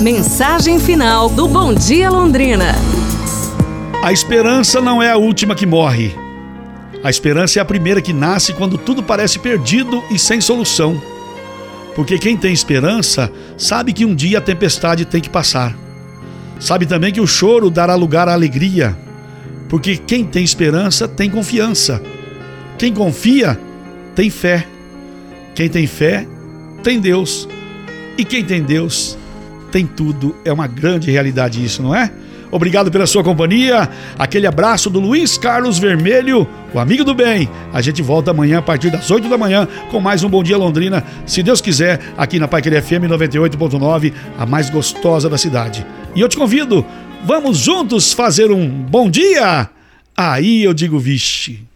Mensagem final do Bom Dia Londrina. A esperança não é a última que morre. A esperança é a primeira que nasce quando tudo parece perdido e sem solução. Porque quem tem esperança sabe que um dia a tempestade tem que passar. Sabe também que o choro dará lugar à alegria. Porque quem tem esperança tem confiança. Quem confia tem fé. Quem tem fé tem Deus. E quem tem Deus tem tudo. É uma grande realidade isso, não é? Obrigado pela sua companhia. Aquele abraço do Luiz Carlos Vermelho, o amigo do bem. A gente volta amanhã a partir das 8 da manhã com mais um Bom Dia Londrina, se Deus quiser, aqui na Paiqueria FM 98.9, a mais gostosa da cidade. E eu te convido, vamos juntos fazer um bom dia? Aí eu digo, vixe.